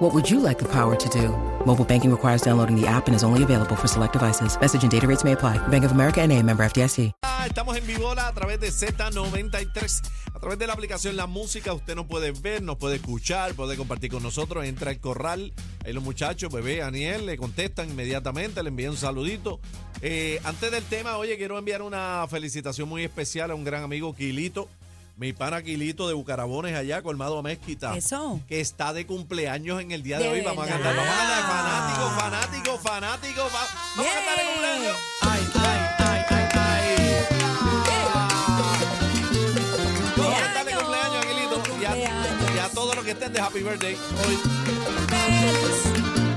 What would you like the power to do? Mobile banking requires downloading the app and is only available for select devices. Message and data rates may apply. Bank of America and a member FDIC. Ah, Estamos en Vivola a través de Z93. A través de la aplicación La Música, usted nos puede ver, nos puede escuchar, puede compartir con nosotros. Entra al corral. Ahí los muchachos, bebé, Aniel, le contestan inmediatamente, le envían un saludito. Eh, antes del tema, oye, quiero enviar una felicitación muy especial a un gran amigo, Quilito. Mi pana Quilito de Bucarabones allá, colmado a Mezquita. Eso. Que está de cumpleaños en el día de, ¿De hoy. Vamos a verdad? cantar. Vamos a cantar. Fanático, fanático, fanático. va- Vamos a cantar Yeah. cumpleaños. Ay, ay, ay, ay, ay. Vamos a cantarle cumpleaños a Quilito y a, Cumpleaños. y a todos los que estén de Happy Birthday hoy.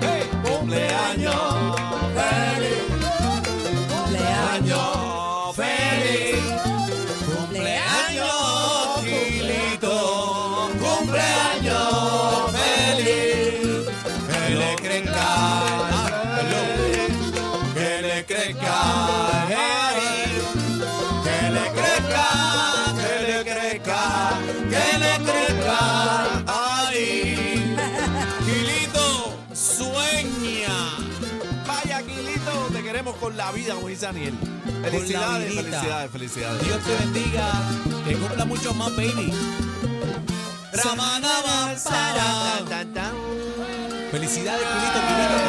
Hey, cumpleaños queremos con la vida, como dice Daniel. Felicidades, felicidades, felicidades. Dios te bendiga, que cumpla mucho más, baby. Tan. Felicidades, Quilito, Quilito,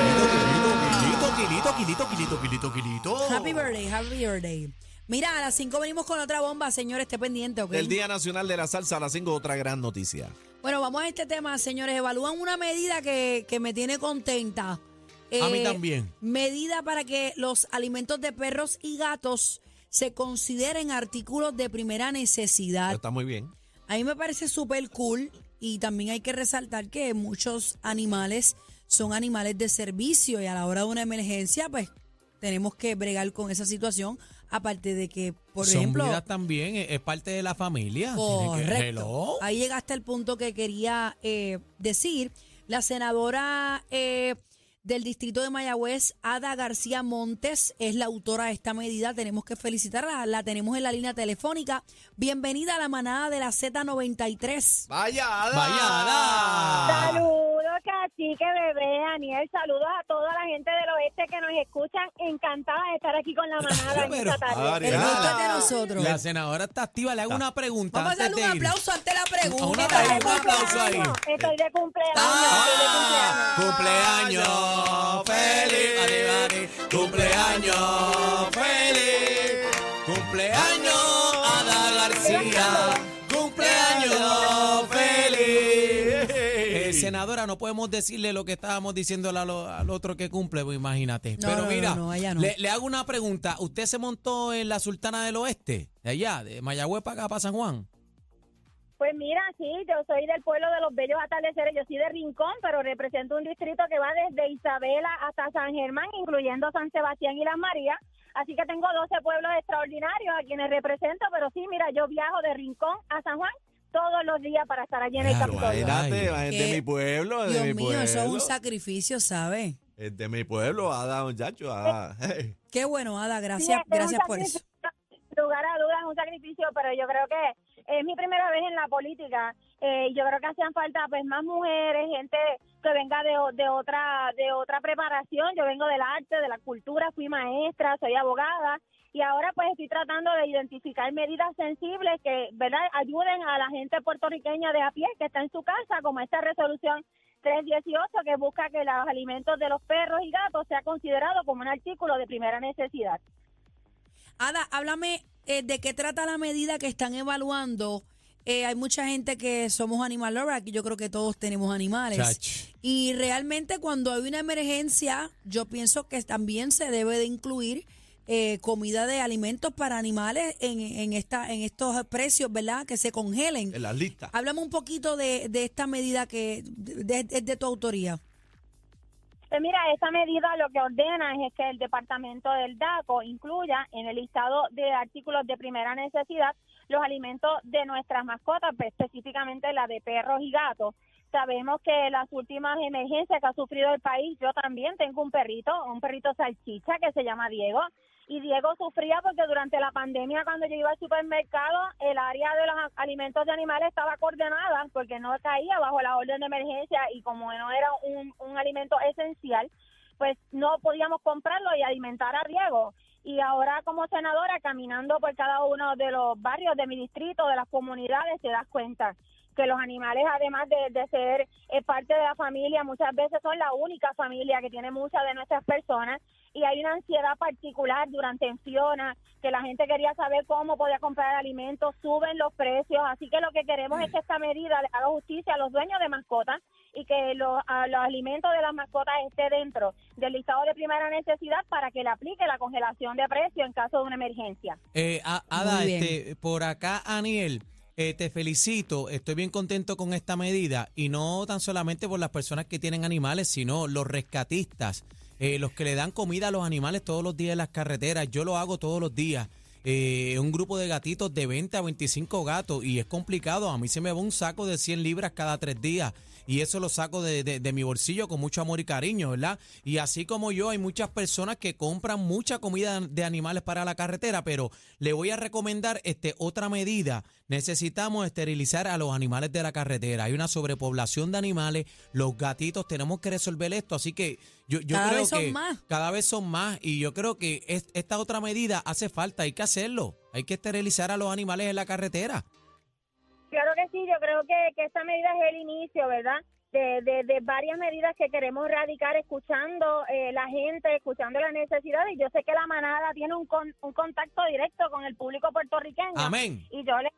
Quilito, Quilito, Quilito, Quilito, Quilito, Quilito. Happy birthday, happy birthday. Mira, a las 5 venimos con otra bomba, señor, esté pendiente, ¿ok? Del Día Nacional de la Salsa a las 5, otra gran noticia. Bueno, vamos a este tema, señores. Evalúan una medida que, que me tiene contenta. Eh, A mí también. Medida para que los alimentos de perros y gatos se consideren artículos de primera necesidad. Está muy bien. A mí me parece súper cool y también hay que resaltar que muchos animales son animales de servicio y a la hora de una emergencia, pues tenemos que bregar con esa situación. Aparte de que, por Son ejemplo, vidas también, es, parte de la familia. Que- Correcto. Hello. Ahí llegaste al punto que quería eh, decir. La senadora eh, del distrito de Mayagüez, Ada García Montes, es la autora de esta medida. Tenemos que felicitarla. La tenemos en la línea telefónica. Bienvenida a la manada de la Z93. Vaya, Ada. Vaya, Ada. Saludos, cacique, bebé, Daniel. Saludos a toda la gente del oeste que nos escuchan. Encantada de estar aquí con la manada en esta tarde. Ari, El Ariana. gusto es de nosotros. La senadora está activa. Le hago una pregunta. Vamos a darle un aplauso ante la Un pregunta. aplauso, un aplauso ahí. Estoy de cumpleaños. Ah, estoy de cumpleaños. cumpleaños feliz, vale, vale. cumpleaños feliz, cumpleaños Ada García, senadora, no podemos decirle lo que estábamos diciendo al, al otro que cumple, pues imagínate. No, Pero no, mira, no, no, allá no. Le, le hago una pregunta. ¿Usted se montó en la Sultana del Oeste? De allá, de Mayagüez para acá, para San Juan. Pues mira, sí, yo soy del pueblo de los bellos atardeceres. Yo soy de Rincón, pero represento un distrito que va desde Isabela hasta San Germán, incluyendo San Sebastián y Las Marías. Así que tengo 12 pueblos extraordinarios a quienes represento, pero sí, mira, yo viajo de Rincón a San Juan todos los días para estar allí en el Claro, Capitolio. Imagínate, Ay. es de Qué- mi pueblo, es de Dios mi mío, pueblo. eso es un sacrificio, ¿sabe? Es de mi pueblo, Ada, muchacho. Ada. Hey. Qué bueno, Ada, Sí, gracias, este es un gracias por eso. sacrificio, lugar a dudas es un sacrificio, pero yo creo que es mi primera vez en la política. Eh, yo creo que hacían falta pues más mujeres, gente que venga de, o- de otra de otra preparación. Yo vengo del arte, de la cultura, fui maestra, soy abogada y ahora pues estoy tratando de identificar medidas sensibles que, ¿verdad?, ayuden a la gente puertorriqueña de a pie que está en su casa, como esta resolución 318 que busca que los alimentos de los perros y gatos sea considerado como un artículo de primera necesidad. Ada, háblame eh, de qué trata la medida que están evaluando. Eh, hay mucha gente que somos animal lovers, aquí yo creo que todos tenemos animales. Chach. Y realmente cuando hay una emergencia, yo pienso que también se debe de incluir eh, comida de alimentos para animales en, en, esta, en estos precios, ¿verdad? Que se congelen. En las listas. Háblame un poquito de, de esta medida que es de, de- de tu autoría. Pues mira, esta medida lo que ordena es que el departamento del DACO incluya en el listado de artículos de primera necesidad los alimentos de nuestras mascotas, pues, específicamente la de perros y gatos. Sabemos que las últimas emergencias que ha sufrido el país, yo también tengo un perrito, un perrito salchicha que se llama Diego, y Diego sufría porque durante la pandemia cuando yo iba al supermercado el área de los alimentos de animales estaba coordenada porque no caía bajo la orden de emergencia y como no era un, un alimento esencial pues no podíamos comprarlo y alimentar a Diego. Y ahora como senadora caminando por cada uno de los barrios de mi distrito de las comunidades te das cuenta que los animales, además de, de ser eh, parte de la familia, muchas veces son la única familia que tiene muchas de nuestras personas y hay una ansiedad particular durante en Fiona, que la gente quería saber cómo podía comprar alimentos, suben los precios, así que lo que queremos es que esta medida le haga justicia a los dueños de mascotas y que los, a los alimentos de las mascotas esté dentro del listado de primera necesidad para que le aplique la congelación de precios en caso de una emergencia. Eh, Ada, este, por acá, Aniel, eh, te felicito, estoy bien contento con esta medida y no tan solamente por las personas que tienen animales, sino los rescatistas, eh, los que le dan comida a los animales todos los días en las carreteras. Yo lo hago todos los días. Eh, un grupo de gatitos de 20 a 25 gatos y es complicado. A mí se me va un saco de 100 libras cada tres días y eso lo saco de, de- de mi bolsillo con mucho amor y cariño, ¿verdad? Y así como yo, hay muchas personas que compran mucha comida de animales para la carretera, pero le voy a recomendar este, otra medida. Necesitamos esterilizar a los animales de la carretera. Hay una sobrepoblación de animales, los gatitos, tenemos que resolver esto, así que yo, yo Cada creo vez son que más. cada vez son más y yo creo que es- esta otra medida hace falta, hay que hacerlo, hay que esterilizar a los animales en la carretera. Claro que sí, yo creo que, que esta medida es el inicio, ¿verdad? De, de, de varias medidas que queremos radicar escuchando eh, la gente, escuchando las necesidades. Y yo sé que la manada tiene un, con- un contacto directo con el público puertorriqueño. Amén. Y yo le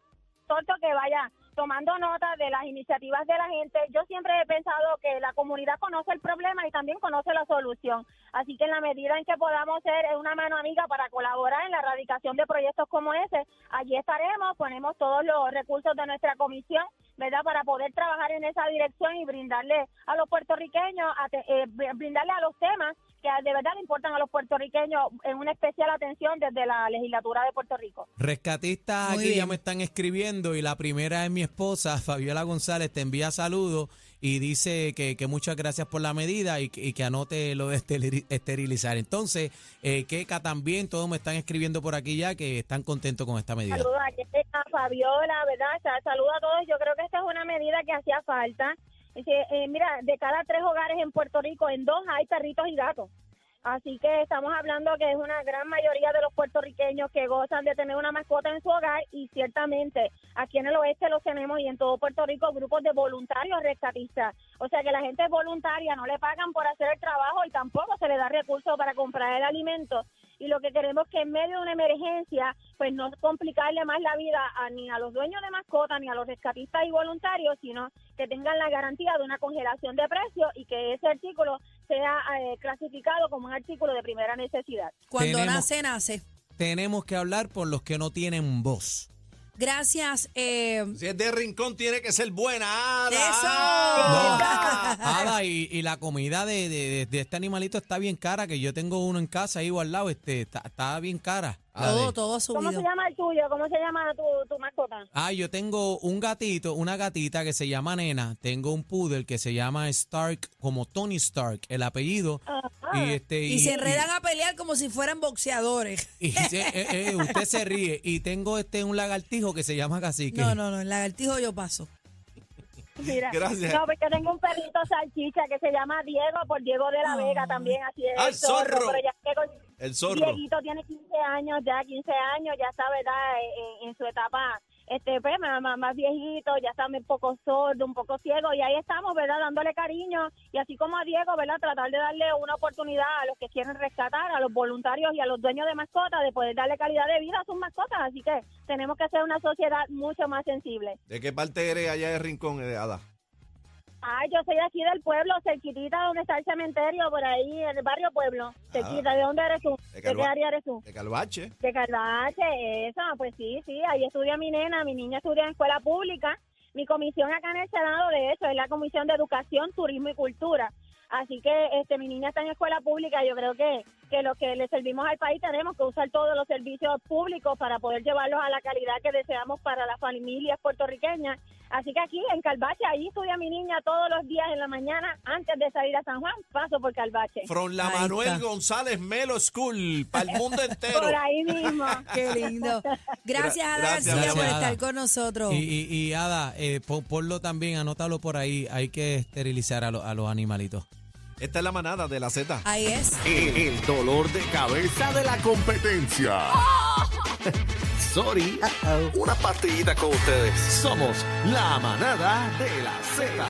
exhorto que vaya tomando nota de las iniciativas de la gente. Yo siempre he pensado que la comunidad conoce el problema y también conoce la solución. Así que en la medida en que podamos ser una mano amiga para colaborar en la erradicación de proyectos como ese, allí estaremos, ponemos todos los recursos de nuestra comisión, ¿verdad? Para poder trabajar en esa dirección y brindarle a los puertorriqueños, eh, br- brindarle a los temas que de verdad le importan a los puertorriqueños en una especial atención desde la legislatura de Puerto Rico. Rescatistas Muy aquí ya me están escribiendo y la primera es mi esposa, Fabiola González, te envía saludos y dice que, que muchas gracias por la medida y que, y que anote lo de esteri- esterilizar. Entonces, eh, Keka también, todos me están escribiendo por aquí ya que están contentos con esta medida. Saludos a Keka, a Fabiola, ¿verdad? Sa- Saludos a todos. Yo creo que esta es una medida que hacía falta. Eh, mira, de cada tres hogares en Puerto Rico, en dos hay perritos y gatos. Así que estamos hablando que es una gran mayoría de los puertorriqueños que gozan de tener una mascota en su hogar y ciertamente aquí en el oeste los tenemos y en todo Puerto Rico grupos de voluntarios rescatistas. O sea que la gente es voluntaria, no le pagan por hacer el trabajo y tampoco se le da recursos para comprar el alimento. Y lo que queremos es que en medio de una emergencia, pues no complicarle más la vida a, ni a los dueños de mascotas ni a los rescatistas y voluntarios, sino que tengan la garantía de una congelación de precios y que ese artículo sea eh, clasificado como un artículo de primera necesidad. Cuando Tenemos- nace, nace. Tenemos que hablar por los que no tienen voz. Gracias. eh, Si es de rincón, tiene que ser buena. ¡Eso! Ada. Y, y la comida de, de- de este animalito está bien cara, que yo tengo uno en casa ahí al lado, este, está, está bien cara. todo, todo ¿Cómo subido. se llama el tuyo? ¿Cómo se llama tu, tu mascota? Ah, yo tengo un gatito, una gatita que se llama Nena, tengo un poodle que se llama Stark, como Tony Stark, el apellido. Y este Y se enredan a pelear como si fueran boxeadores. y se- eh, eh, usted se ríe y tengo este un lagartijo que se llama cacique. No, no, no, el lagartijo yo paso. Mira. Gracias. No, porque tengo un perrito salchicha que se llama Diego, por Diego de la Ah. Vega también, así es. ¡Ah, el zorro, zorro! Pero ya que con- El zorro. Dieguito tiene 15 años, ya 15 años, ya está, ¿verdad? En, en su etapa, este, pues, más, viejito, ya está un poco sordo, un poco ciego, y ahí estamos, ¿verdad? Dándole cariño, y así como a Diego, ¿verdad? Tratar de darle una oportunidad a los que quieren rescatar, a los voluntarios y a los dueños de mascotas, de poder darle calidad de vida a sus mascotas, así que tenemos que ser una sociedad mucho más sensible. ¿De qué parte eres allá de rincón, eh, Ada? Ay, yo soy de aquí del pueblo, cerquitita donde está el cementerio, por ahí, en el barrio Pueblo, cerquita. ¿De dónde eres tú? De ¿De qué área eres tú? De Calvache. De Calvache, esa, pues sí, sí, ahí estudia mi nena, mi niña estudia en escuela pública. Mi comisión acá en el Senado, de hecho, es la Comisión de Educación, Turismo y Cultura. Así que este mi niña está en escuela pública, yo creo que, que lo que le servimos al país tenemos que usar todos los servicios públicos para poder llevarlos a la calidad que deseamos para las familias puertorriqueñas. Así que aquí en Calvache, ahí estudia mi niña todos los días en la mañana antes de salir a San Juan, paso por Calvache. From la Ahí Manuel está. González Melo School, para el mundo entero. Por ahí mismo. Qué lindo. Gracias, Gra- Ada gracias, García, por estar con nosotros. Y, y, y Ada, eh, pon- ponlo también, anótalo por ahí. Hay que esterilizar a, lo- a los animalitos. Esta es la manada de la Z. Ahí es. El, el dolor de cabeza de la competencia. Sorry. Una pastillita con ustedes. Somos la manada de la Z.